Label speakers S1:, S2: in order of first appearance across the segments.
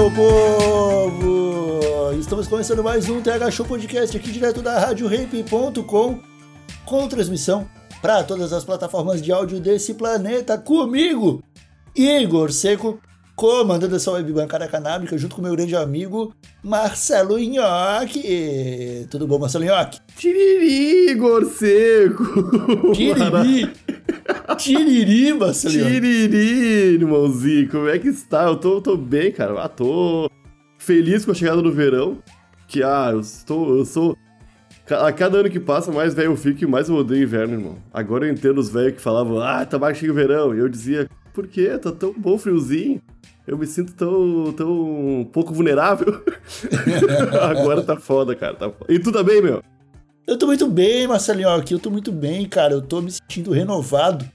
S1: Meu povo! Estamos começando mais um TH Show Podcast aqui direto da RadioRape.com com transmissão para todas as plataformas de áudio desse planeta comigo, Igor Seco, comandando essa web bancada canábica junto com meu grande amigo Marcelo Nhoque. Tudo bom, Marcelo Nhoque?
S2: Tiriri, Igor Seco!
S1: Tiriri! Tiriri, Marcelo.
S2: Tiriri, irmãozinho, como é que está? Eu tô, tô bem, cara. Ah, tô feliz com a chegada do verão. Que, ah, eu estou, eu sou... A cada ano que passa, mais velho eu fico e mais eu odeio inverno, irmão. Agora eu entendo os velhos que falavam, ah, tá mais chega o verão. E eu dizia, por quê? Tá tão bom friozinho. Eu me sinto tão, tão pouco vulnerável. Agora tá foda, cara. Tá foda. E tu também, meu?
S1: Eu tô muito bem, Marcelinho, aqui eu tô muito bem, cara. Eu tô me sentindo renovado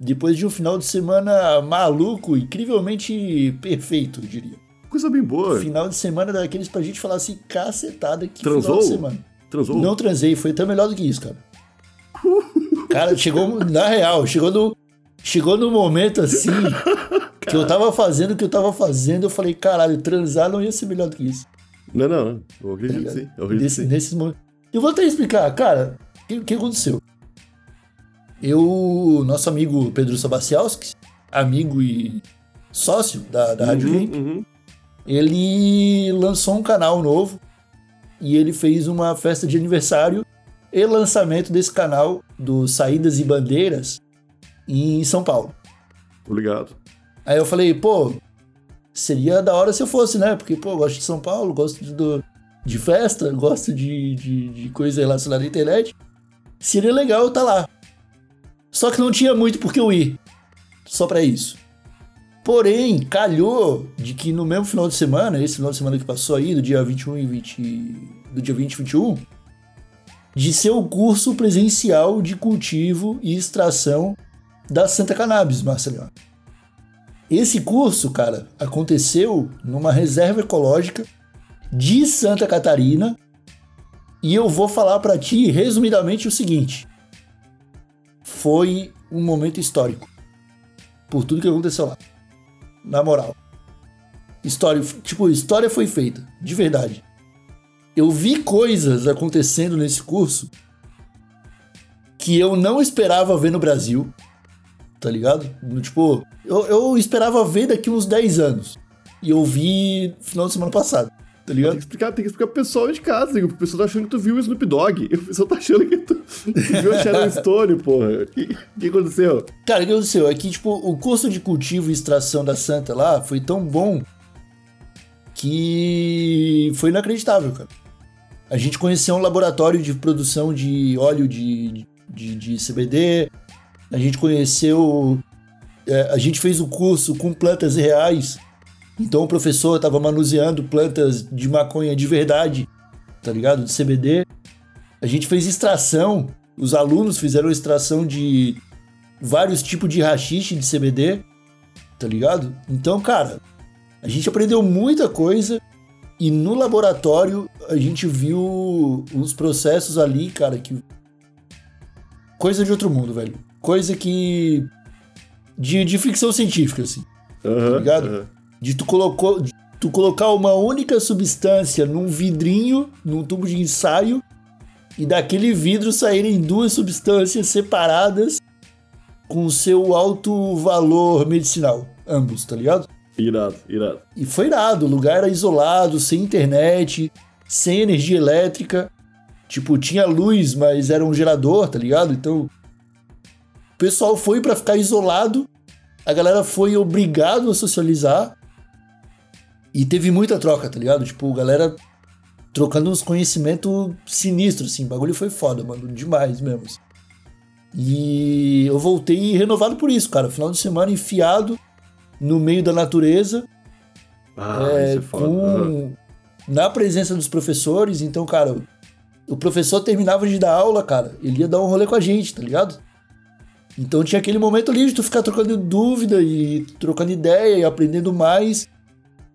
S1: depois de um final de semana maluco, incrivelmente perfeito, eu diria.
S2: Coisa bem boa.
S1: Final de semana daqueles pra gente falar assim, cacetada, que
S2: Transou?
S1: final de semana.
S2: Transou?
S1: Não transei, foi até melhor do que isso, cara. Cara, chegou, na real, chegou no, chegou no momento assim, que eu tava fazendo o que eu tava fazendo, eu falei, caralho, transar não ia ser melhor do que isso.
S2: Não, não. Eu acredito que sim. Eu acredito
S1: Nesse,
S2: sim.
S1: nesses momentos. Eu vou até explicar, cara, o que, que aconteceu? Eu, nosso amigo Pedro Sabacialski, amigo e sócio da, da Rádio
S2: Uhum,
S1: Hip,
S2: uhum.
S1: ele lançou um canal novo e ele fez uma festa de aniversário e lançamento desse canal do Saídas e Bandeiras em São Paulo.
S2: Obrigado.
S1: Aí eu falei, pô, seria da hora se eu fosse, né? Porque, pô, eu gosto de São Paulo, gosto de, do- de festa, gosto de, de, de coisa relacionada à internet. Seria legal eu estar lá. Só que não tinha muito porque eu ir. Só pra isso. Porém, calhou de que no mesmo final de semana, esse final de semana que passou aí, do dia 21 e 20. do dia 20 e 21, de ser o curso presencial de cultivo e extração da Santa Cannabis, Marcelinho. Esse curso, cara, aconteceu numa reserva ecológica de Santa Catarina. E eu vou falar pra ti resumidamente o seguinte: foi um momento histórico por tudo que aconteceu lá. Na moral. História, tipo, história foi feita, de verdade. Eu vi coisas acontecendo nesse curso que eu não esperava ver no Brasil tá ligado? Tipo, eu, eu esperava ver daqui uns 10 anos. E eu vi no final de semana passado, tá
S2: Tem
S1: ligado?
S2: que explicar, tem que explicar pro pessoal de casa. O pessoal tá achando que tu viu o Snoop Dogg. O pessoal tá achando que tu, viu a Sharon Stone, porra. O que, que aconteceu?
S1: Cara, o que aconteceu? É que, tipo, o curso de cultivo e extração da Santa lá foi tão bom que foi inacreditável, cara. A gente conheceu um laboratório de produção de óleo de, de, de CBD, a gente conheceu. é, a gente fez o curso com plantas reais. Então o professor estava manuseando plantas de maconha de verdade, tá ligado? De CBD. A gente fez extração. Os alunos fizeram extração de vários tipos de rachixe de CBD, tá ligado? Então, cara, a gente aprendeu muita coisa e no laboratório a gente viu uns processos ali, cara, que. Coisa de outro mundo, velho. Coisa que. De, de ficção científica, assim.
S2: Aham,
S1: ligado?
S2: aham.
S1: De tu, colocou, de tu colocar uma única substância num vidrinho, num tubo de ensaio, e daquele vidro saírem duas substâncias separadas com seu alto valor medicinal. Ambos, tá ligado?
S2: Irado, irado.
S1: E foi irado, o lugar era isolado, sem internet, sem energia elétrica. Tipo, tinha luz, mas era um gerador, tá ligado? Então, o pessoal foi pra ficar isolado, a galera foi obrigado a socializar. E teve muita troca, tá ligado? Tipo, galera trocando uns conhecimentos sinistros, assim. O bagulho foi foda, mano. Demais mesmo. assim. E eu voltei renovado por isso, cara. Final de semana enfiado no meio da natureza,
S2: Ah,
S1: é,
S2: isso é foda.
S1: com na presença dos professores. Então, cara, o professor terminava de dar aula, cara, ele ia dar um rolê com a gente, tá ligado? Então tinha aquele momento ali de tu ficar trocando dúvida e trocando ideia e aprendendo mais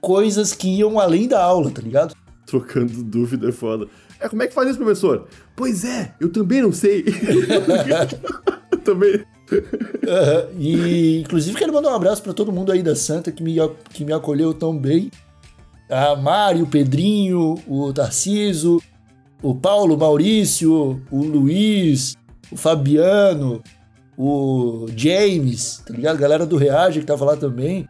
S1: coisas que iam além da aula, tá ligado?
S2: Trocando dúvida é foda. É, como é que faz isso, professor? Pois é, eu também não sei. eu também.
S1: Aham, E inclusive quero mandar um abraço pra todo mundo aí da Santa que me, que me acolheu tão bem. A Mari, o Pedrinho, o Tarciso, o Paulo, o Maurício, o Luiz, o Fabiano, o James, tá ligado? Galera do Reage que tava lá também.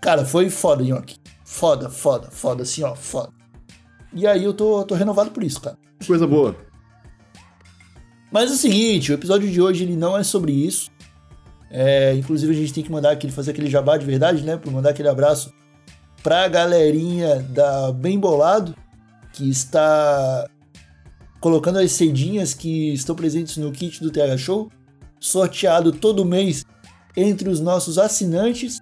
S1: Cara, foi foda, Nhoque. Foda, foda, foda, assim, ó, foda. E aí eu tô, tô renovado por isso, cara.
S2: Coisa boa.
S1: Mas é o seguinte, o episódio de hoje ele não é sobre isso. É, inclusive a gente tem que mandar aquele, fazer aquele jabá de verdade, né? Pra mandar aquele abraço pra galerinha da Bem Bolado, que está colocando as cedinhas que estão presentes no kit do TH Show, sorteado todo mês entre os nossos assinantes.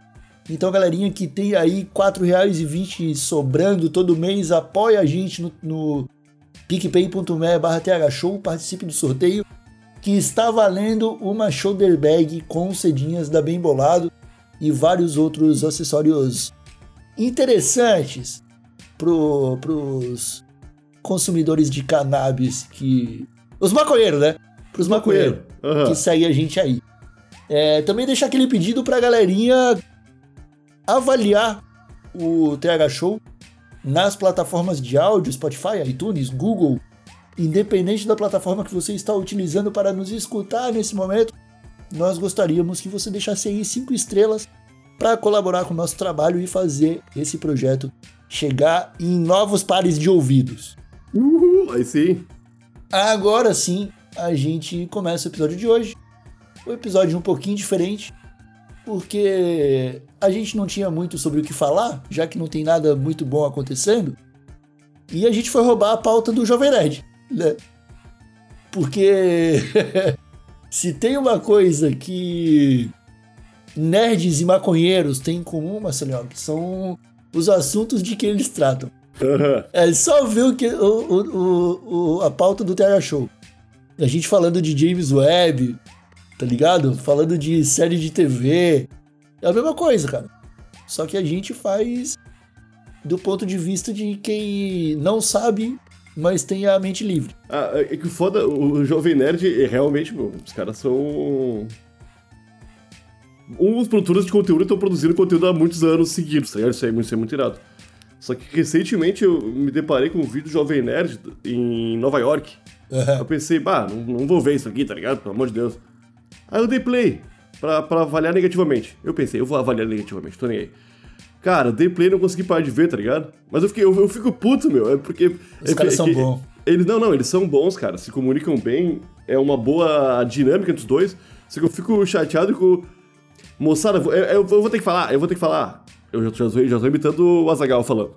S1: Então, galerinha que tem aí R$ 4,20 sobrando todo mês, apoia a gente no, no picpay.me barra thshow, participe do sorteio, que está valendo uma shoulder bag com cedinhas da Bem Bolado e vários outros acessórios interessantes pro, pros consumidores de cannabis que... Os maconheiros, né? Pros maconheiros
S2: Aham.
S1: que segue a gente aí. É, também deixar aquele pedido pra galerinha avaliar o TH Show nas plataformas de áudio, Spotify, iTunes, Google, independente da plataforma que você está utilizando para nos escutar nesse momento, nós gostaríamos que você deixasse aí cinco estrelas para colaborar com o nosso trabalho e fazer esse projeto chegar em novos pares de ouvidos.
S2: Uhul, aí sim.
S1: Agora sim, a gente começa o episódio de hoje. O episódio um pouquinho diferente, porque a gente não tinha muito sobre o que falar, já que não tem nada muito bom acontecendo. E a gente foi roubar a pauta do Jovem Nerd, né? Porque se tem uma coisa que nerds e maconheiros têm em comum, Marcelinho, que são os assuntos de que eles tratam.
S2: Aham.
S1: É só ver o que, o, o, o- a pauta do TH Show. A gente falando de James Webb, tá ligado? Falando de série de TV. É a mesma coisa, cara. Só que a gente faz do ponto de vista de quem não sabe, mas tem a mente livre.
S2: Ah, é que o foda, o Jovem Nerd, é realmente, meu, os caras são. Uns produtores de conteúdo estão produzindo conteúdo há muitos anos seguidos, tá ligado? Isso é, muito- isso é muito irado. Só que recentemente eu me deparei com um vídeo do Jovem Nerd em Nova York. Eu pensei, bah, não, não vou ver isso aqui, tá ligado? Pelo amor de Deus. Aí eu dei play pra, pra avaliar negativamente. Eu pensei, eu vou avaliar negativamente, tô nem aí. Cara, eu dei play e não consegui parar de ver, tá ligado? Mas eu, fiquei, eu, eu fico puto, meu. É porque.
S1: Os
S2: é,
S1: caras
S2: é
S1: são
S2: que-
S1: bons.
S2: Eles, não, não, eles são bons, cara. Se comunicam bem. É uma boa dinâmica entre os dois. Só que eu fico chateado com. Moçada, eu, eu- eu vou ter que falar, eu vou ter que falar. Eu já, já, já tô imitando o Azagal falando.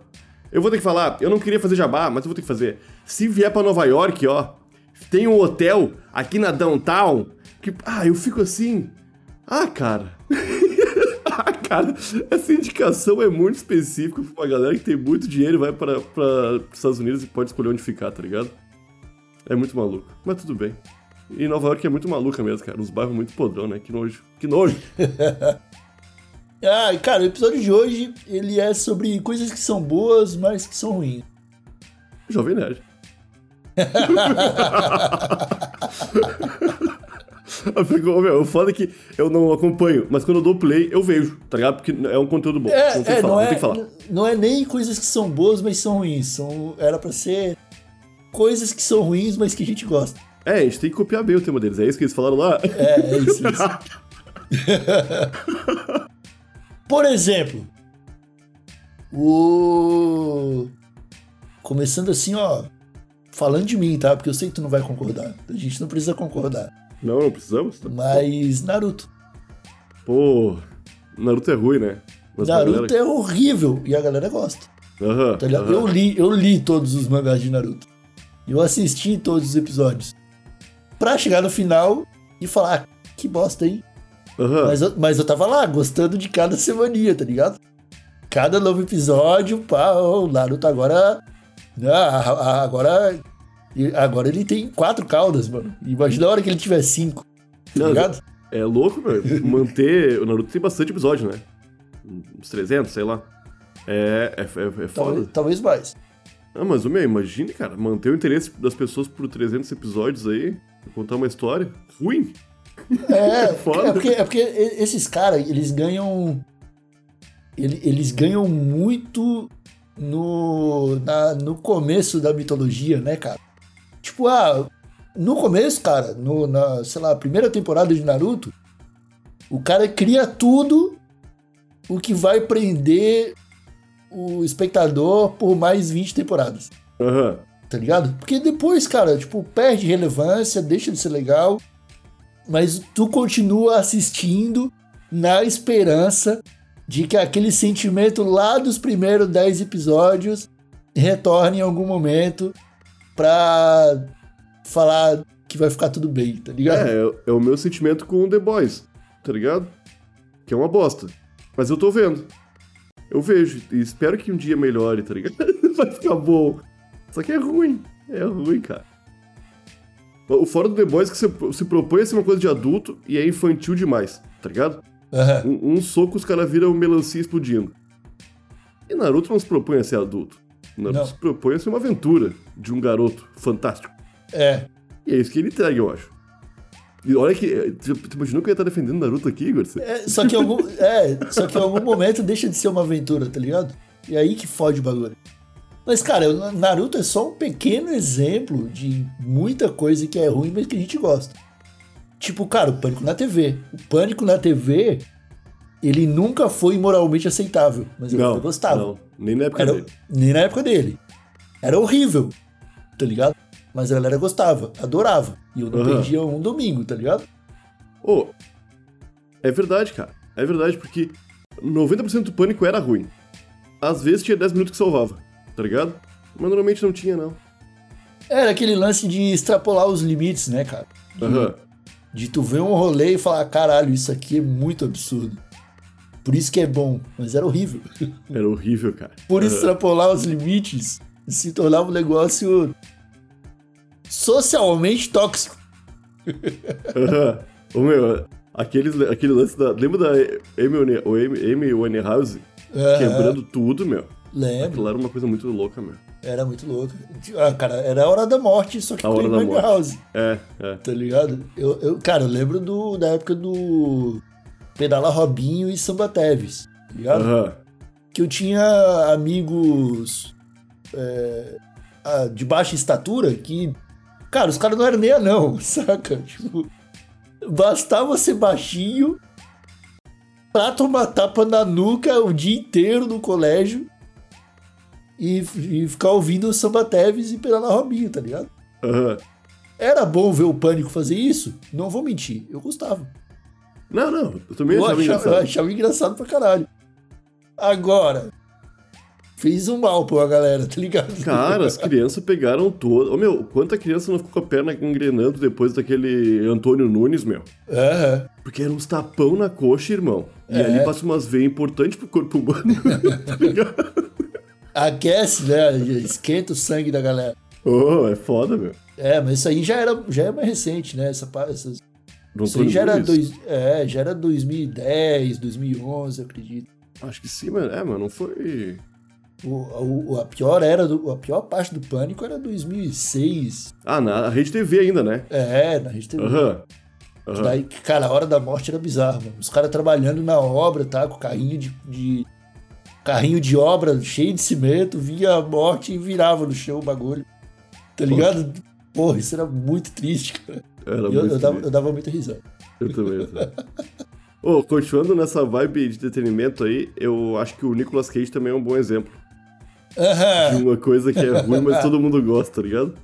S2: Eu vou ter que falar, eu não queria fazer jabá, mas eu vou ter que fazer. Se vier pra Nova York, ó, tem um hotel aqui na downtown que. Ah, eu fico assim. Ah, cara. ah, cara, essa indicação é muito específica pra uma galera que tem muito dinheiro e vai para os Estados Unidos e pode escolher onde ficar, tá ligado? É muito maluco. Mas tudo bem. E Nova York é muito maluca mesmo, cara. Uns bairros muito podrão, né? Que nojo. Que nojo.
S1: Ah, cara, o episódio de hoje, ele é sobre coisas que são boas, mas que são ruins.
S2: Jovem Nerd. Ficou, meu, o foda é que eu não acompanho, mas quando eu dou play, eu vejo, tá ligado? Porque é um conteúdo bom.
S1: É,
S2: não tem
S1: é,
S2: que falar,
S1: não, é,
S2: falar.
S1: não é nem coisas que são boas, mas são ruins. São, era pra ser coisas que são ruins, mas que a gente gosta.
S2: É, a gente tem que copiar bem o tema deles. É isso que eles falaram lá?
S1: É, é isso, é isso. Por exemplo, o. Começando assim, ó. Falando de mim, tá? Porque eu sei que tu não vai concordar. A gente não precisa concordar.
S2: Não, não precisamos. Tá?
S1: Mas Naruto.
S2: Pô, Naruto é ruim, né? Mas
S1: Naruto
S2: galera-
S1: é horrível e a galera gosta.
S2: Aham,
S1: Tá
S2: aham.
S1: Eu li, eu li todos os mangás de Naruto. Eu assisti todos os episódios. Pra chegar no final e falar, ah, que bosta, hein?
S2: Aham.
S1: Mas, eu, mas eu tava lá, gostando de cada semaninha, tá ligado? Cada novo episódio, pá, o Naruto agora. Ah, ah, agora. Agora ele tem quatro caudas, mano. Imagina a hora que ele tiver cinco. Tá
S2: Não,
S1: ligado?
S2: É louco, meu. Manter. O Naruto tem bastante episódio, né? Uns 300, sei lá. É, é, é, é foda.
S1: Talvez, talvez mais.
S2: Ah, mas, meu, imagine, cara, manter o interesse das pessoas por 300 episódios aí, contar uma história ruim.
S1: É,
S2: Foda.
S1: é porque, é porque esses caras, eles ganham. ele- Eles ganham muito no, na- no começo da mitologia, né, cara? Tipo, ah, no começo, cara, no, na, sei lá, primeira temporada de Naruto, o cara cria tudo o que vai prender o espectador por mais 20 temporadas
S2: Aham.
S1: tá ligado? Porque depois, cara, tipo, perde relevância, deixa de ser legal, mas tu continua assistindo na esperança de que aquele sentimento lá dos primeiros 10 episódios retorne em algum momento pra falar que vai ficar tudo bem, tá ligado?
S2: É, é, é o meu sentimento com The Boys, tá ligado? Que é uma bosta. Mas eu tô vendo. Eu vejo e espero que um dia melhore, tá ligado? Vai ficar bom. Só que é ruim. É ruim, cara. O fora do The Boys é que se propõe a ser uma coisa de adulto e é infantil demais, tá ligado?
S1: Aham.
S2: Um, um soco os caras viram melancia explodindo. E Naruto não se propõe a ser adulto. Naruto
S1: Não.
S2: se propõe a ser uma aventura de um garoto fantástico.
S1: É.
S2: E é isso que ele entrega, eu acho. E olha que. eh, Tu tu imaginou que eu ia estar defendendo Naruto aqui, Igor?
S1: É, só que em algum, é, só que em algum momento deixa de ser uma aventura, tá ligado? E aí que fode o bagulho. Mas, cara, Naruto é só um pequeno exemplo de muita coisa que é ruim, mas que a gente gosta. Tipo, cara, o Pânico na TV. O Pânico na TV, ele nunca foi moralmente aceitável, mas eu
S2: Não,
S1: gostava.
S2: não. Nem na época
S1: Era,
S2: dele.
S1: nem na época dele. Era horrível, tá ligado? Mas a galera gostava, adorava. E eu não
S2: Aham.
S1: perdia um domingo, tá ligado?
S2: Ô, é verdade, cara. É verdade, porque 90% do pânico era ruim. Às vezes tinha 10 minutos que salvava, tá ligado? Mas normalmente não tinha, não.
S1: Era aquele lance de extrapolar os limites, né, cara?
S2: Aham.
S1: De tu ver um rolê e falar, caralho, isso aqui é muito absurdo. Por isso que é bom, mas era horrível.
S2: Era horrível, cara.
S1: Por
S2: Aham.
S1: extrapolar os limites, se tornava um negócio socialmente tóxico.
S2: Ô, meu, aqueles, aquele lance da. Lembra da Amy, Winehouse
S1: Aham.
S2: quebrando tudo, meu?
S1: Lembro,
S2: Aquilo era uma coisa muito louca, meu.
S1: Era muito louco. Ah, cara, era a hora da morte, só que
S2: A hora da morte.
S1: House,
S2: É, é.
S1: tá ligado? Eu, eu, cara, eu lembro do, da época do Pedala Robinho e Samba Teves, tá ligado?
S2: Aham.
S1: que eu tinha amigos é, ah, de baixa estatura que, cara, os caras não eram nem anão, saca? Tipo, bastava ser baixinho pra tomar tapa na nuca o dia inteiro no colégio e, e ficar ouvindo o Samba Teves e Pedala Robinho, tá ligado?
S2: Aham.
S1: Era bom ver o Pânico fazer isso? Não vou mentir, eu gostava.
S2: Não, não. Eu também
S1: Eu
S2: achava
S1: achava, eu
S2: engraçado.
S1: achava engraçado pra caralho. Agora, fez um mal pra galera, tá ligado?
S2: Cara, as crianças pegaram todo. Ô, meu, quanta criança não ficou com a perna engrenando depois daquele Antônio Nunes, meu?
S1: Aham.
S2: Porque eram uns tapão na coxa, irmão. E
S1: É.
S2: ali passa umas veias importantes pro corpo humano, tá ligado?
S1: Aquece, né? Esquenta o sangue da galera.
S2: Oh, é foda, meu.
S1: É, mas isso aí já era, já é mais recente, né? Essa, essas,
S2: Do
S1: isso aí já era,
S2: Nunes?
S1: dois, é, já era 2010, 2011, eu acredito.
S2: Acho que sim, mano. É, mano, não foi.
S1: O, o- a, pior era do, a pior parte do Pânico era 2006.
S2: Ah, na Rede TV ainda, né?
S1: É, na Rede TV.
S2: Aham. Aham.
S1: Daí, cara, a hora da morte era bizarro, mano. Os caras trabalhando na obra, tá? Com carrinho de, de- Carrinho de obra cheio de cimento, via a morte e virava no chão o bagulho. Tá ligado? Porra, isso era muito triste, cara.
S2: Era
S1: Eu,
S2: muito
S1: eu, dava, eu dava muita risada.
S2: Eu também. Eu também. Ô, continuando nessa vibe de entretenimento aí, eu acho que o Nicolas Cage também é um bom exemplo. de uma coisa que é ruim, mas todo mundo gosta, tá ligado?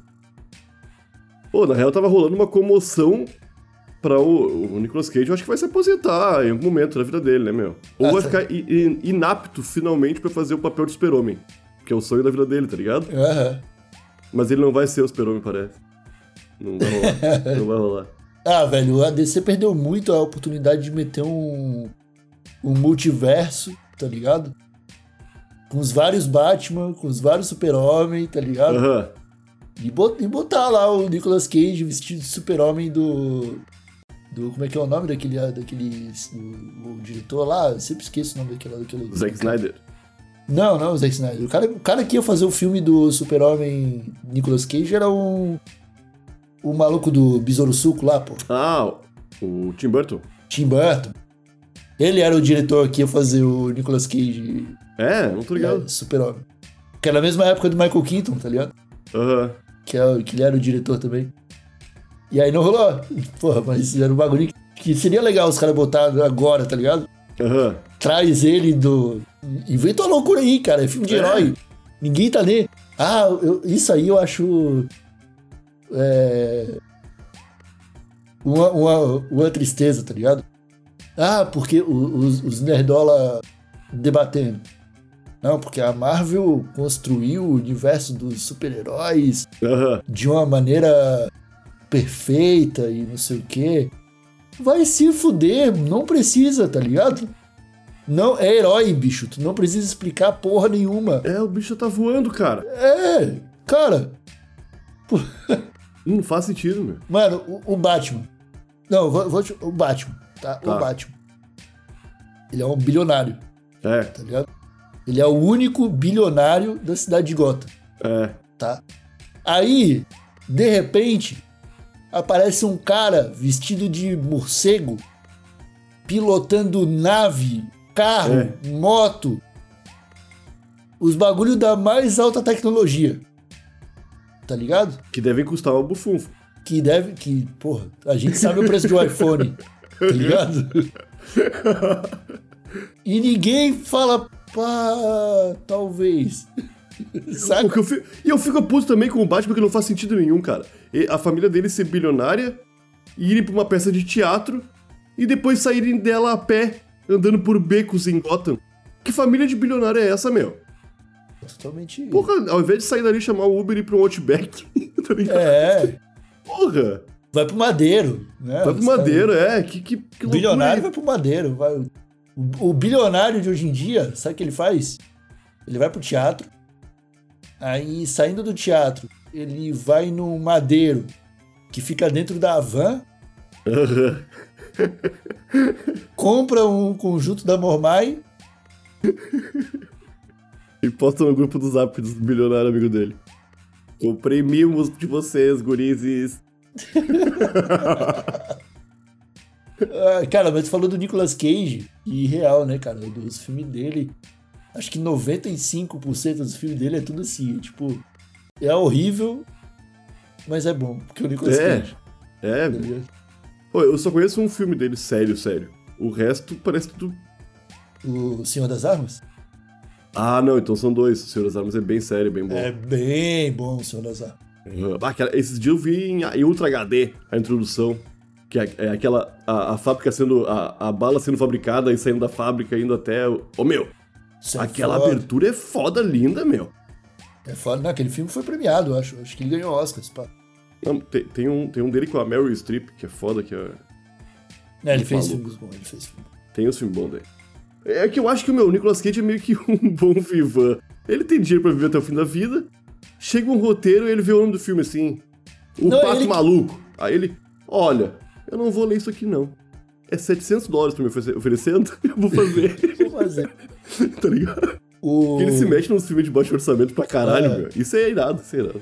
S2: Pô, na real tava rolando uma comoção pra o, o Nicolas Cage, eu acho que vai se aposentar em algum momento da vida dele, né, meu? Ou
S1: Ah,
S2: vai ficar inapto finalmente pra fazer o papel do super-homem, que é o sonho da vida dele, tá ligado?
S1: Aham.
S2: Mas ele não vai ser o super-homem, parece. Não vai rolar. não vai rolar.
S1: Ah, velho, a DC perdeu muito a oportunidade de meter um, um multiverso, tá ligado? Com os vários Batman, com os vários Super-Homem, tá ligado?
S2: Aham.
S1: Bot- e botar lá o Nicolas Cage vestido de super-homem do. Do. Como é que é o nome daquele. daquele do- o diretor lá? Eu sempre esqueço o nome daquele. daquele
S2: Zack Snyder.
S1: Não, não, o Zack Snyder. O cara, o cara que ia fazer o filme do super-homem Nicolas Cage era um. O maluco do Besouro Suco lá, pô.
S2: Ah, o Tim Burton.
S1: Tim Burton. Ele era o diretor que ia fazer o Nicolas Cage
S2: É, não tô ligado.
S1: é, super-homem. Que era na mesma época do Michael Keaton, tá ligado?
S2: Aham.
S1: que, é, que ele era o diretor também. E aí não rolou. Porra, mas era um bagulho que, seria legal os caras botar agora, tá ligado?
S2: Aham.
S1: Traz ele do. Inventa uma loucura aí, cara. É filme de
S2: É.
S1: herói. Ninguém tá nem. Ah, eu- isso aí eu acho. É. Uma, uma, uma tristeza, tá ligado? Ah, porque os, os Nerdola debatendo. Não, porque a Marvel construiu o universo dos super-heróis
S2: Aham.
S1: de uma maneira perfeita e não sei o quê. Vai se fuder, não precisa, tá ligado? Não, é herói, bicho. Tu não precisa explicar porra nenhuma.
S2: É, o bicho tá voando, cara.
S1: É, cara.
S2: Não faz sentido, meu.
S1: Mano, o, o Batman. Não, vou, vou te- o Batman, tá?
S2: Tá.
S1: O Batman. Ele é um bilionário,
S2: É,
S1: tá ligado? Ele é o único bilionário da cidade de Gotham.
S2: é.
S1: tá? Aí, de repente, aparece um cara vestido de morcego, pilotando nave, carro, moto, os bagulho da mais alta tecnologia. Tá ligado?
S2: Que devem custar uma bufunfa.
S1: Que deve. Que, porra, a gente sabe o preço de um iPhone. Tá ligado? E ninguém fala, pá, talvez.
S2: Porque eu fico- E eu fico puto também com o Batman porque não faz sentido nenhum, cara. E a família dele ser bilionária, irem pra uma peça de teatro e depois saírem dela a pé, andando por becos em Gotham. Que família de bilionário é essa, meu?
S1: Totalmente.
S2: Porra, ao invés de sair dali e chamar o Uber e ir pra um Outback, tá ligado?
S1: É,
S2: Porra!
S1: vai pro Madeiro, né?
S2: Vai pro Madeiro, é. Que, que, que
S1: bilionário
S2: é?
S1: vai pro Madeiro. Vai... O, o bilionário de hoje em dia, sabe o que ele faz? Ele vai pro teatro, aí saindo do teatro, ele vai no Madeiro, que fica dentro da van, compra um conjunto da Mormai,
S2: E posta no grupo do Zap dos bilionários amigo dele. Comprei mimos de vocês, gurizes.
S1: Ah, cara, mas tu falou do Nicolas Cage, e real, né, cara? Dos filmes dele, acho que 95% dos filmes dele é tudo assim, tipo, é horrível, mas é bom, porque o Nicolas
S2: É.
S1: Cage.
S2: É,
S1: ligado?
S2: Pô, eu só conheço um filme dele sério, sério. O resto parece tudo.
S1: O Senhor das Armas?
S2: Ah, não, então são dois. O Senhor das Armas é bem sério, bem bom.
S1: É bem bom o Senhor das Armas.
S2: Uhum. Ah, aquela- esses dias eu vi em, em Ultra HD a introdução. Que é, é aquela. A, a fábrica sendo. A, a bala sendo fabricada e saindo da fábrica, indo até. Ô, meu!
S1: Isso é
S2: aquela
S1: foda.
S2: abertura é foda, linda, meu.
S1: É foda. Não, aquele filme foi premiado, eu acho. Acho que ele ganhou Oscars. Pá.
S2: Não, tem, tem um, tem um dele com a Meryl Streep, que é foda, que é.
S1: É, ele fez
S2: Maluco.
S1: filmes bons, ele fez filme.
S2: Tem os filmes bons dele. É que eu acho que o meu Nicolas Cage é meio que um bom vivan. Ele tem dinheiro pra viver até o fim da vida. Chega um roteiro e ele vê o nome do filme assim. O
S1: Não,
S2: Pato
S1: ele-
S2: Maluco. Aí ele, olha, eu não vou ler isso aqui não. É 700 dólares pra me oferecer- oferecendo, eu vou fazer.
S1: Vou fazer.
S2: tá ligado?
S1: O...
S2: Porque ele se mexe nos filmes de baixo orçamento pra caralho,
S1: É.
S2: meu. Isso é irado, isso é irado.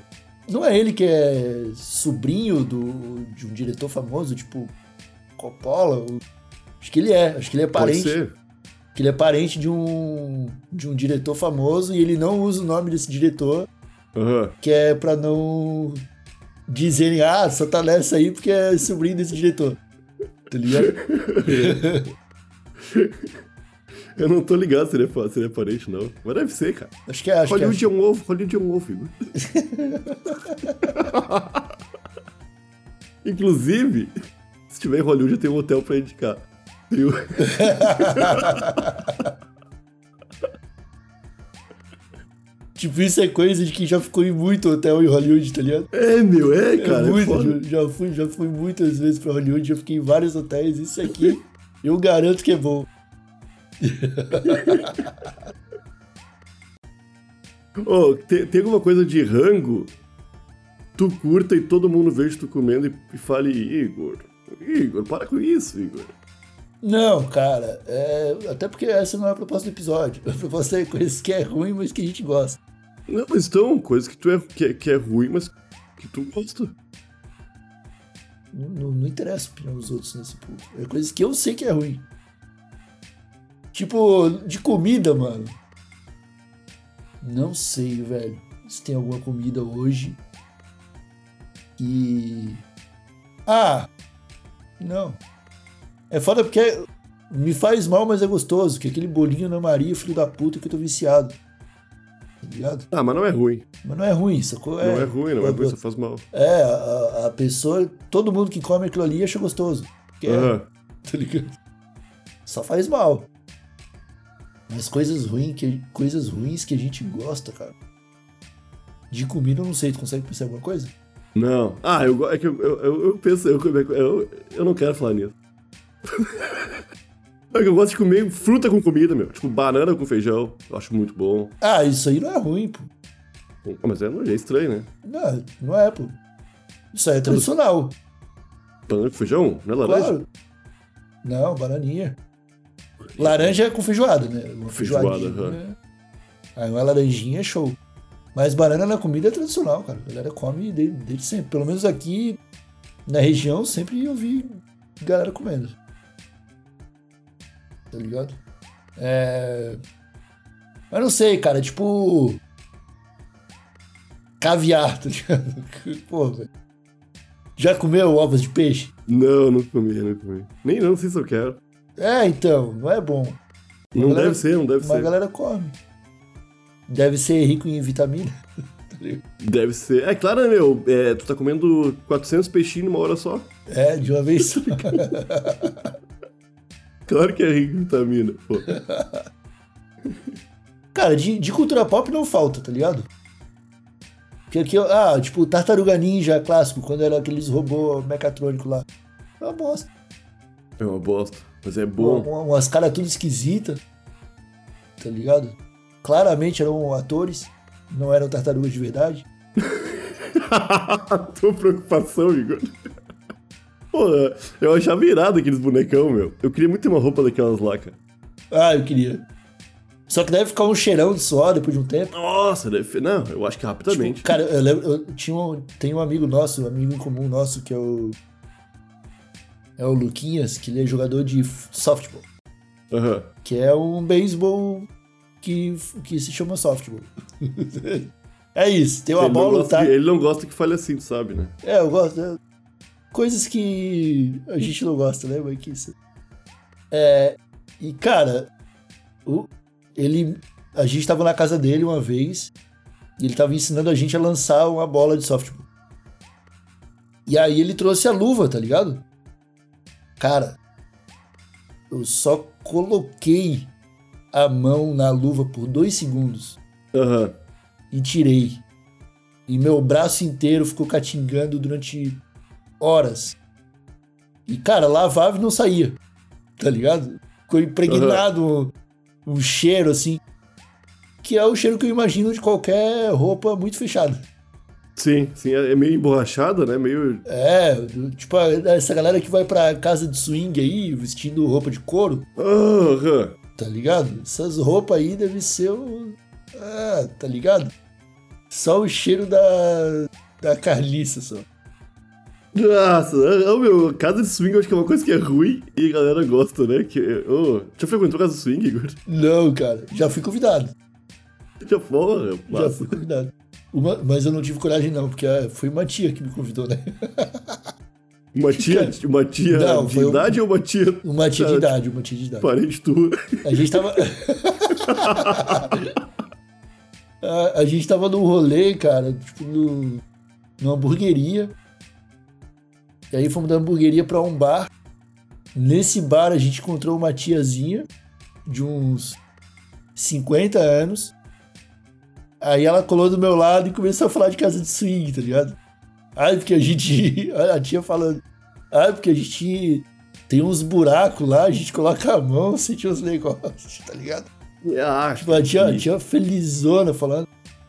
S1: Não é ele que é sobrinho do, de um diretor famoso, tipo Coppola? O- Acho que ele é. Acho que ele é
S2: Pode
S1: parente.
S2: ser.
S1: Que ele é parente de um, de um diretor famoso e ele não usa o nome desse diretor,
S2: Aham.
S1: que é pra não dizerem, ah, só tá nessa aí porque é sobrinho desse diretor. Tá ligado?
S2: Eu não tô ligado se ele, é, se ele é parente, não. Mas deve ser, cara.
S1: Acho que é. Acho que é.
S2: Hollywood é um ovo, Hollywood é um ovo, Igor. Inclusive, se tiver em Hollywood, eu tenho um hotel pra indicar. O-
S1: Tipo, isso é coisa de quem já ficou em muito hotel em Hollywood, tá ligado?
S2: É, meu, é, cara.
S1: é
S2: é
S1: muito,
S2: foda.
S1: já, já fui, já fui muitas vezes pra Hollywood, já fiquei em vários hotéis. Isso aqui, eu garanto que é bom.
S2: Ô, tem, tem alguma coisa de rango? Tu curta e todo mundo veja tu comendo e, e fale, Igor, Igor, para com isso, Igor.
S1: Não, cara, é, até porque essa não é a proposta do episódio. A proposta é coisas que é ruim, mas que a gente gosta.
S2: Não, mas então, coisa que tu é, que, é- que é ruim, mas que tu gosta.
S1: Não, não, não interessa a opinião dos outros nesse ponto. É coisas que eu sei que é ruim. Tipo, de comida, mano. Não sei, velho. Se tem alguma comida hoje que. Ah! Não. É foda porque me faz mal, mas é gostoso. Que é aquele bolinho na Maria, filho da puta, que eu tô viciado. Tá ligado?
S2: Ah, mas não é ruim.
S1: Mas não é ruim, sacou?
S2: não é ruim, não é ruim, só faz mal.
S1: É, a, a pessoa, todo mundo que come aquilo ali acha gostoso. Quer,
S2: Aham.
S1: tá ligado? Só faz mal. Mas coisas ruins que, coisas ruins que a gente gosta, cara. De comida eu não sei, tu consegue pensar em alguma coisa?
S2: Não. Ah, eu, é que eu, eu, eu, eu penso, eu, eu, eu não quero falar nisso. é que eu gosto de comer fruta com comida, meu. Tipo, banana com feijão. Eu acho muito bom.
S1: Ah, isso aí não é ruim, pô.
S2: Ah, Mas é, é estranho, né?
S1: Não, não é, pô. Isso aí é tradicional.
S2: Banana com feijão? Não é laranja?
S1: Claro. Não, bananinha. Laranja é com feijoada, né? Uma
S2: Feijoada,
S1: feijoadinha.
S2: aham.
S1: né? Aí uma laranjinha é show. Mas banana na comida é tradicional, cara. A galera come desde, desde sempre. Pelo menos aqui na região sempre eu vi galera comendo. Tá ligado? É. Mas não sei, cara. Tipo. Caviar, tá ligado? Pô, velho. Já comeu ovos de peixe?
S2: Não, não comi, não comi. Nem não sei se eu quero.
S1: É, então, não é bom.
S2: Não
S1: galera-
S2: deve ser, não deve
S1: Mas a
S2: ser.
S1: galera come. Deve ser rico em vitamina.
S2: Deve ser. É claro, né, meu? É, tu tá comendo 400 peixinhos numa hora só.
S1: é, de uma vez só.
S2: Claro que é rico em vitamina, pô.
S1: Cara, de, de cultura pop não falta, tá ligado? Porque aqui, ah, tipo, Tartaruga Ninja clássico, quando era aqueles robôs mecatrônicos lá. É uma bosta.
S2: É uma bosta, mas é bom.
S1: uma- umas caras tudo esquisitas. Tá ligado? Claramente eram atores, não eram tartarugas de verdade.
S2: Tua preocupação, Igor. Porra, eu achava irado aqueles bonecão, meu. Eu queria muito ter uma roupa daquelas lá, cara.
S1: Ah, eu queria. Só que deve ficar um cheirão de suor depois de um tempo.
S2: Nossa, deve... não, eu acho que rapidamente.
S1: Tipo, cara, eu lembro, eu tinha um, tem um amigo nosso, um amigo em comum nosso, que é o. É o Luquinhas, que ele é jogador de softball.
S2: Aham.
S1: Que é um beisebol que, que se chama softball. é isso, tem uma
S2: Ele,
S1: bola, tá?
S2: que- ele não gosta que fale assim, tu sabe, né?
S1: É, eu gosto. é, coisas que a gente não gosta, né? Isso. É, e, cara, o, ele. A gente tava na casa dele uma vez e ele tava ensinando a gente a lançar uma bola de softball. E aí ele trouxe a luva, tá ligado? Cara, eu só coloquei a mão na luva por dois segundos
S2: Aham.
S1: e tirei. E meu braço inteiro ficou catingando durante horas. E, cara, lavava e não saía. Tá ligado? Ficou impregnado um, um cheiro assim. Que é o cheiro que eu imagino de qualquer roupa muito fechada.
S2: Sim, sim, é é meio emborrachada, né? Meio.
S1: É, tipo, essa galera que vai pra casa de swing aí, vestindo roupa de couro,
S2: Aham.
S1: tá ligado? Essas roupas aí devem ser o. Ah, tá ligado? Só o cheiro da. da carniça só.
S2: Nossa, é, meu, casa de swing eu acho que é uma coisa que é ruim e a galera gosta, né? Que, oh, já frequentou casa de swing, Igor?
S1: Não, cara, já fui convidado.
S2: Já porra,
S1: Já fui convidado. Uma- mas eu não tive coragem, não, porque ah, foi uma tia que me convidou, né?
S2: Uma tia, uma tia
S1: Não,
S2: de
S1: foi um-
S2: idade ou uma tia
S1: Uma tia de
S2: Ah,
S1: idade, uma tia de idade.
S2: parente tua?
S1: A gente tava. a, a gente tava num rolê, cara, tipo, no, numa hamburgueria. E aí fomos da hamburgueria pra um bar. Nesse bar a gente encontrou uma tiazinha de uns 50 anos. Aí ela colou do meu lado e começou a falar de casa de swing, tá ligado? Ai, porque a gente. A tia falando. Ai, porque a gente tem uns buracos lá, a gente coloca a mão, sente uns negócios, tá ligado?
S2: Ah,
S1: Tipo, a tia, a tia felizona falando.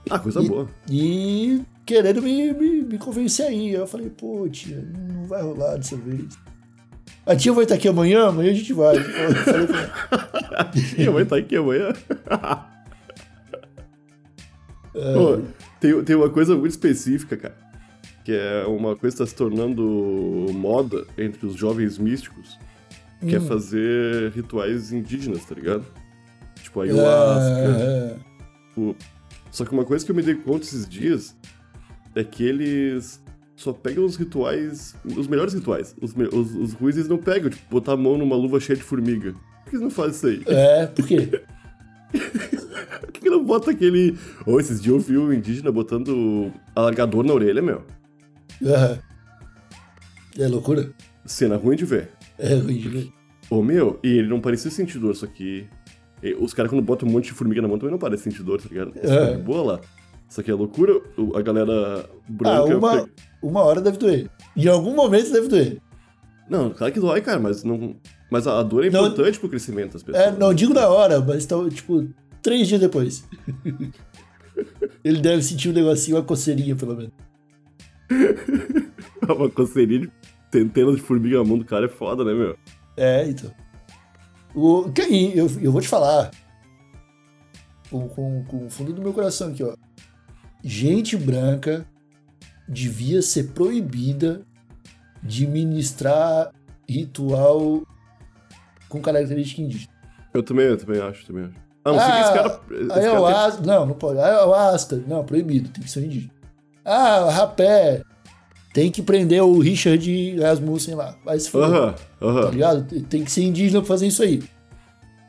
S2: ah, coisa
S1: E-
S2: boa.
S1: E querendo me, me, me convencer aí. Eu falei, pô, tia, não vai rolar dessa vez. A tia vai estar aqui amanhã? Amanhã a gente vai. Eu falei ela.
S2: Minha mãe tá aqui amanhã. Pô, tem, tem uma coisa muito específica, cara. Que é uma coisa que tá se tornando moda entre os jovens místicos. Que é fazer rituais indígenas, tá ligado? Tipo, ayahuasca.
S1: É,
S2: Tipo, só que uma coisa que eu me dei conta esses dias é que eles só pegam os rituais, os melhores rituais. Os, os, os ruins eles não pegam, tipo, botar a mão numa luva cheia de formiga. Por que eles não fazem isso aí?
S1: é, por quê?
S2: Por que que não bota aquele. Ô, esses dias eu vi o indígena botando alargador na orelha, meu.
S1: É, é loucura?
S2: Cena ruim de ver.
S1: É ruim de ver.
S2: Ô, meu, e ele não parecia sentir dor, só que. Os caras, quando botam um monte de formiga na mão, também não parecem sentir dor, tá ligado?
S1: É.
S2: de boa lá. Só que é loucura, a galera branca.
S1: Ah, uma, uma hora deve doer. Em algum momento deve doer.
S2: Não, claro que dói, cara, mas não. Mas a dor é
S1: Não-
S2: importante pro crescimento das pessoas.
S1: É, não digo na hora, mas tá, tipo, três dias depois. Ele deve sentir um negocinho, uma coceirinha, pelo menos.
S2: Uma coceirinha de centenas de formiga na mão do cara é foda, né, meu?
S1: É, então. O, que- eu, eu vou te falar. Com, com, com o fundo do meu coração aqui, ó. Gente branca devia ser proibida de ministrar ritual com característica indígena.
S2: Eu também, eu também acho, também acho. A não ser que esse cara. Esse cara tem-
S1: Ayahuasca, não, não pode. Ayahuasca, não, proibido, tem que ser indígena. Ah, rapé, tem que prender o Richard Rasmussen lá. Vai se foder.
S2: Aham,
S1: tá ligado? Tem que ser indígena pra fazer isso aí.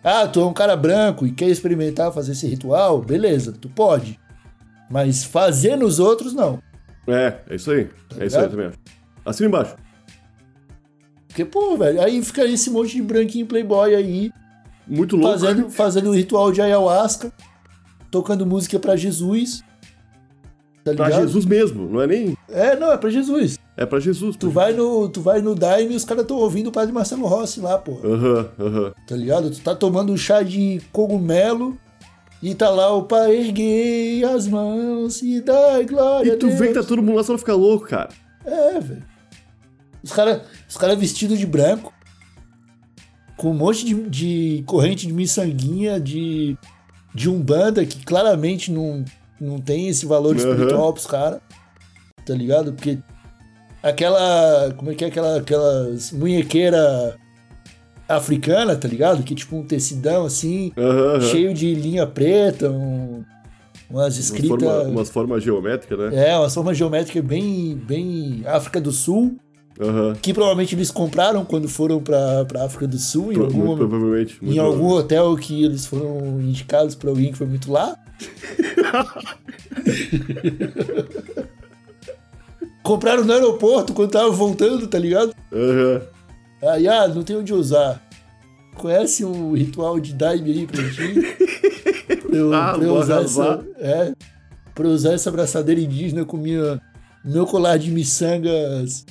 S1: Ah, tu é um cara branco e quer experimentar fazer esse ritual? Beleza, tu pode. Mas fazer nos outros, não.
S2: É, é isso aí. é isso aí, também. Assina embaixo.
S1: Porque, pô, velho, aí fica esse monte de branquinho playboy aí,
S2: Muito louco.
S1: fazendo, fazendo o ritual de ayahuasca, tocando música pra Jesus. Tá
S2: Pra? Jesus mesmo, não é nem.
S1: É, não, é pra Jesus.
S2: É pra Jesus.
S1: Tu vai no, tu vai no Daime e os caras estão ouvindo o padre Marcelo Rossi lá, pô.
S2: Aham, aham.
S1: Tá ligado? Tu tá tomando um chá de cogumelo e tá lá o pai erguei as mãos e dai glória
S2: E tu vê que tá todo mundo lá só não ficar louco, cara.
S1: É, velho. Os caras os cara vestidos de branco, com um monte de, de corrente de miçanguinha, de, de umbanda, que claramente não, não tem esse valor
S2: Aham.
S1: espiritual pros caras. Tá ligado? Porque aquela. Como é que é aquela, aquelas munhequeira africana, tá ligado? Que é tipo um tecidão assim,
S2: aham.
S1: cheio de linha preta, um- umas
S2: Umas
S1: escritas.
S2: forma- umas formas geométricas, né?
S1: É, uma forma geométrica bem, bem África do Sul,
S2: Aham.
S1: que provavelmente eles compraram quando foram pra, pra África do Sul, em,
S2: Pro-
S1: algum,
S2: Muito provavelmente.
S1: em
S2: muito
S1: algum hotel que eles foram indicados por alguém que foi muito lá. compraram no aeroporto quando tava voltando, tá ligado?
S2: Aham.
S1: Aí, ah, não tem onde usar. Conhece o ritual de Daime aí pra ti? Pra eu,
S2: Ah,
S1: pra eu usar essa, é, pra usar essa abraçadeira indígena com minha, meu colar de miçangas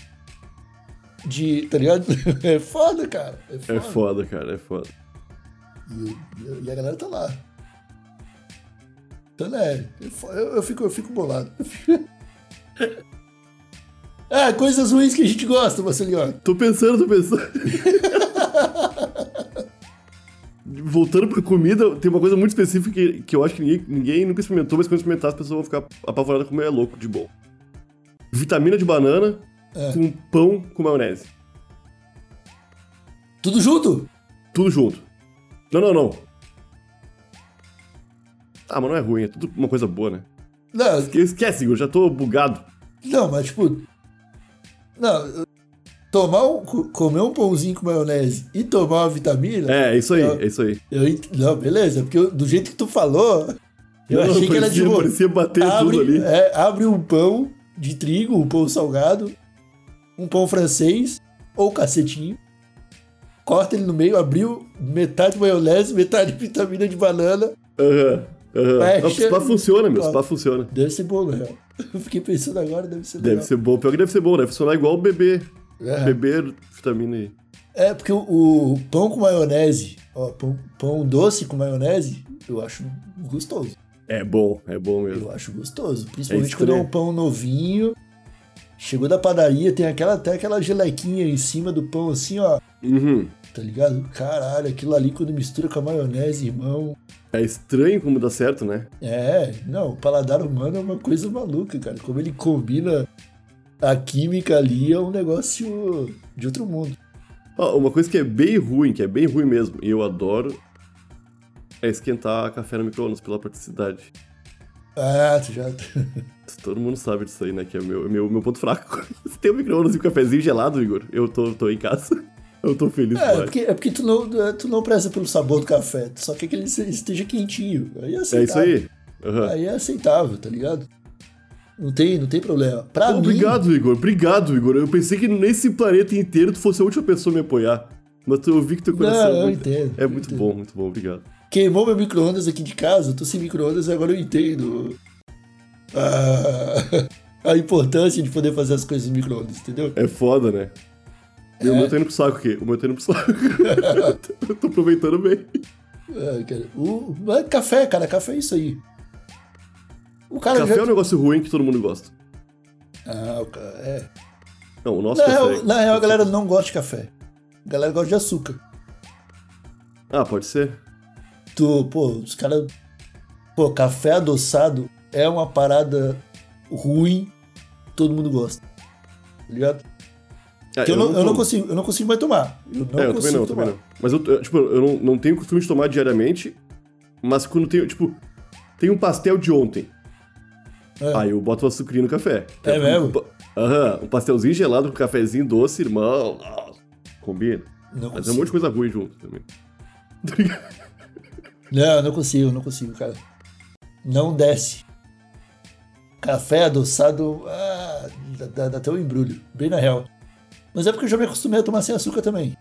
S1: de, tá ligado? É foda, cara. É foda.
S2: É foda, cara, é foda.
S1: E, e- a galera tá lá. Então, né, é eu, eu fico, eu fico bolado. ah, coisas ruins que a gente gosta, Marcelinho.
S2: Tô pensando, tô pensando. Voltando pra comida, tem uma coisa muito específica que, que eu acho que ninguém, ninguém nunca experimentou, mas quando experimentar as pessoas vão ficar apavoradas como é louco de bom. Vitamina de banana
S1: É.
S2: com pão com maionese.
S1: Tudo junto?
S2: Tudo junto. Não, não, não. Ah, mas não é ruim, é tudo uma coisa boa, né?
S1: Não,
S2: Esquece, eu já tô bugado.
S1: Não, mas tipo. Não, tomar um, co- comer um pãozinho com maionese e tomar uma vitamina.
S2: É, isso aí,
S1: Eu-
S2: é isso aí.
S1: Eu, não, beleza, porque eu- do jeito que tu falou, eu
S2: Não,
S1: achei que era
S2: parecia,
S1: tipo.
S2: parecia bater
S1: abre,
S2: tudo ali.
S1: é, abre um pão de trigo, um pão salgado, um pão francês ou cacetinho. Corta ele no meio, abriu metade maionese, metade vitamina de banana.
S2: Aham. Aham. Não,
S1: che-
S2: spa funciona, meu. Spa funciona.
S1: Deve ser bom, né? Eu fiquei pensando agora, deve ser
S2: Deve
S1: legal.
S2: ser bom. Pior que deve ser bom, deve funcionar igual beber.
S1: É.
S2: Beber vitamina E.
S1: É, porque o, o pão com maionese, ó, pão, pão doce com maionese, eu acho gostoso.
S2: É bom, é bom mesmo.
S1: Eu acho gostoso. Principalmente
S2: É
S1: quando é um pão novinho. Chegou da padaria, tem aquela, até aquela gelequinha em cima do pão, assim, ó.
S2: Uhum.
S1: Tá ligado? Caralho, aquilo ali quando mistura com a maionese, irmão.
S2: É estranho como dá certo, né?
S1: É, não, o paladar humano é uma coisa maluca, cara. Como ele combina a química ali é um negócio de outro mundo.
S2: Ó, uma coisa que é bem ruim, que é bem ruim mesmo, e eu adoro, é esquentar café no micro-ondas pela praticidade.
S1: Ah, tu já.
S2: Todo mundo sabe disso aí, né? Que é meu, meu, meu ponto fraco. Se tem um micro-ondas e um cafezinho gelado, Igor, eu tô, tô em casa. Eu tô feliz
S1: É, porque, é porque tu, não, tu não preza pelo sabor do café, tu só quer que ele esteja quentinho. Aí é
S2: É
S1: aceitável.
S2: isso aí. Aham.
S1: Aí é aceitável, tá ligado? Não tem, não tem problema. Pra mim,
S2: Obrigado, Igor. Obrigado, Igor. Eu pensei que nesse planeta inteiro tu fosse a última pessoa a me apoiar. Mas tu- eu vi que teu coração
S1: Não,
S2: é
S1: eu
S2: muito,
S1: entendo,
S2: é muito
S1: entendo.
S2: bom, muito bom. Obrigado.
S1: queimou meu micro-ondas aqui de casa, eu tô sem micro-ondas e agora eu entendo a, a importância de poder fazer as coisas no micro-ondas, entendeu?
S2: É foda, né? E o
S1: É.
S2: meu tá indo pro saco aqui. O meu tá indo pro saco. eu tô aproveitando bem.
S1: É, cara, o, mas café, cara, café é isso aí. O cara
S2: Café
S1: já...
S2: é um negócio ruim que todo mundo gosta.
S1: Ah, o cara, é.
S2: Não, o nosso
S1: Na
S2: café.
S1: real, na real, a galera não gosta de café. A galera gosta de açúcar.
S2: Ah, pode ser.
S1: Tu, pô, os caras. Pô, café adoçado é uma parada ruim, todo mundo gosta. Tá ligado?
S2: Ah,
S1: Que eu, não, eu, não consigo, eu não consigo mais tomar. Eu não
S2: é, eu também não,
S1: tomar.
S2: também não. Mas eu, eu, tipo, eu não, não tenho costume de tomar diariamente, mas quando tenho, tipo, tem um pastel de ontem.
S1: É.
S2: Aí eu boto açucrinho no café.
S1: É
S2: um-
S1: mesmo?
S2: um Aham, um pastelzinho gelado com cafezinho doce, irmão. Combina.
S1: Não
S2: Mas é
S1: consigo.
S2: um monte de coisa ruim junto também.
S1: Não, eu não consigo, não consigo, cara. Não desce. Café adoçado, ah, dá- dá, até um embrulho, bem na real. Mas é porque eu já me acostumei a tomar sem açúcar também.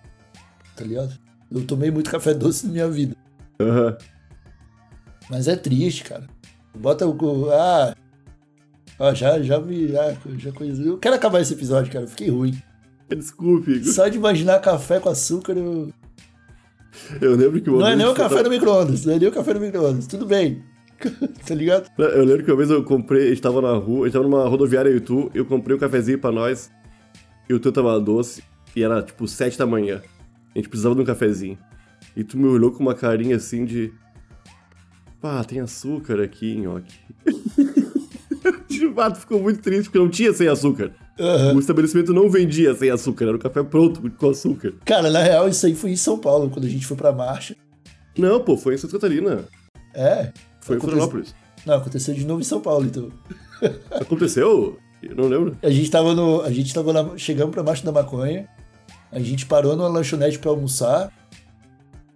S1: Tá ligado? Eu tomei muito café doce na minha vida.
S2: Aham.
S1: Mas é triste, cara. Bota o. Ah. Ó, já, já me. Já, já conheci. Eu quero acabar esse episódio, cara. Eu fiquei ruim.
S2: Desculpe, Igor.
S1: Só de imaginar café com açúcar, eu.
S2: Eu lembro que uma
S1: Não é nem o café
S2: tava-
S1: no micro-ondas. Não é nem o café no micro-ondas. Tudo bem. tá ligado?
S2: Eu lembro que uma vez eu comprei, a gente tava na rua, a gente tava numa rodoviária e tu, eu comprei um cafezinho pra nós, e o teu tava doce, e era tipo sete da manhã. A gente precisava de um cafezinho. E tu me olhou com uma carinha assim de. Pá, tem açúcar aqui, nhoque. de fato, ficou muito triste, porque não tinha sem açúcar.
S1: Aham.
S2: O estabelecimento não vendia sem açúcar, era um café pronto com açúcar.
S1: Cara, na real, isso aí foi em São Paulo, quando a gente foi pra marcha.
S2: Não, pô, foi em Santa Catarina.
S1: É.
S2: Foi em
S1: Aconteceu-
S2: Florianópolis.
S1: Não, aconteceu de novo em São Paulo, então.
S2: Aconteceu? Eu não lembro.
S1: A gente tava no. A gente tava na, chegando pra Marcha da Maconha. A gente parou numa lanchonete pra almoçar.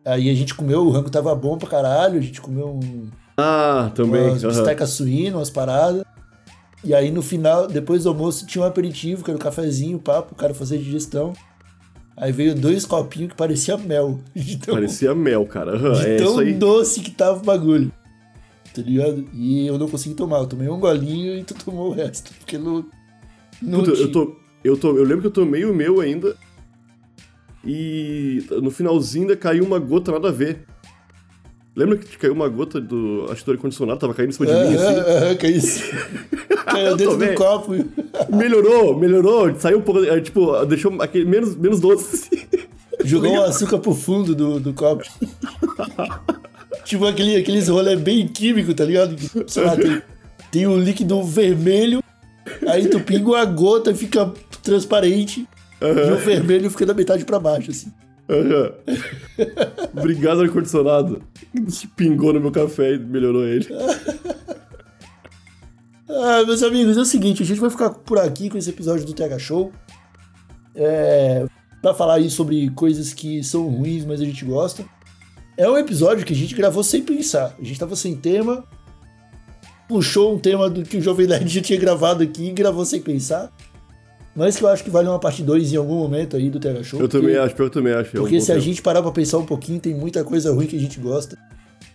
S1: Aí a gente comeu, o rango tava bom pra caralho. A gente comeu um,
S2: Ah, também.
S1: umas
S2: aham.
S1: bistecas suínas, umas paradas. E aí no final, depois do almoço, tinha um aperitivo, que era um cafezinho, papo, o cara fazia digestão. Aí veio dois copinhos que parecia mel. Tão,
S2: Parecia mel, cara. Aham,
S1: de
S2: é
S1: tão doce que tava o bagulho. Tá ligado? E eu não consegui tomar. Eu tomei um golinho e tu tomou o resto. Porque não. Não
S2: Puta, eu, tô, eu, tô, eu lembro que eu tomei o meu ainda. E no finalzinho ainda caiu uma gota nada a ver. Lembra que caiu uma gota do. Acho que do ar-condicionado tava caindo em cima de mim, assim?
S1: Aham, aham, que isso. Caiu dentro do copo.
S2: Melhorou, melhorou. Saiu um pouco. é, Tipo, deixou aquele menos, menos doce.
S1: Jogou o açúcar pro fundo do, do copo. tipo aquele, aqueles rolê bem químico, tá ligado? Sei lá, tem, tem um líquido vermelho, aí tu pinga uma gota e fica transparente. E o vermelho fica da metade pra baixo, assim.
S2: Aham. Obrigado, ar-condicionado. Pingou no meu café e melhorou ele.
S1: Ah, meus amigos, é o seguinte, a gente vai ficar por aqui com esse episódio do TH Show. É, pra falar aí sobre coisas que são ruins, mas a gente gosta. É um episódio que a gente gravou sem pensar. A gente tava sem tema, puxou um tema do que o Jovem Nerd já tinha gravado aqui e gravou sem pensar. Mas que eu acho que vale uma parte 2 em algum momento aí do TH Show.
S2: Eu
S1: porque-
S2: também acho, eu também acho.
S1: Porque se a
S2: tempo.
S1: gente parar pra pensar um pouquinho, tem muita coisa ruim que a gente gosta.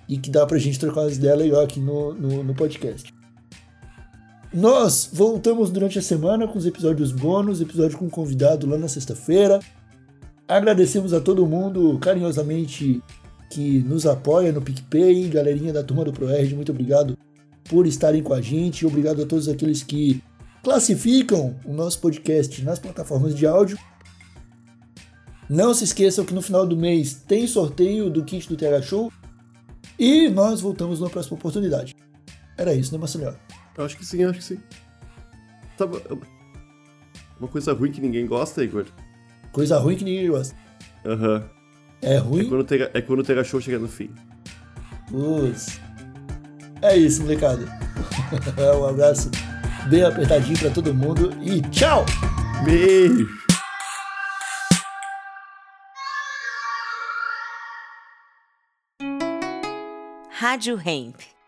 S1: e que dá pra gente trocar umas ideias legal aqui no, no, no podcast. Nós voltamos durante a semana com os episódios bônus, episódio com convidado lá na sexta-feira. Agradecemos a todo mundo carinhosamente que nos apoia no PicPay, galerinha da turma do ProErd, muito obrigado por estarem com a gente, obrigado a todos aqueles que classificam o nosso podcast nas plataformas de áudio. Não se esqueçam que no final do mês tem sorteio do kit do TH Show e nós voltamos na próxima oportunidade. Era isso, né, Marcelinho?
S2: Eu acho que sim, acho que sim. Tá, uma coisa ruim que ninguém gosta, Igor.
S1: Coisa ruim que ninguém gosta.
S2: Aham.
S1: É ruim?
S2: É quando, o Tega, é quando o Tega Show chega no fim.
S1: Putz. É isso, molecada. um abraço bem apertadinho pra todo mundo e tchau!
S2: Beijo!
S3: Rádio Hemp.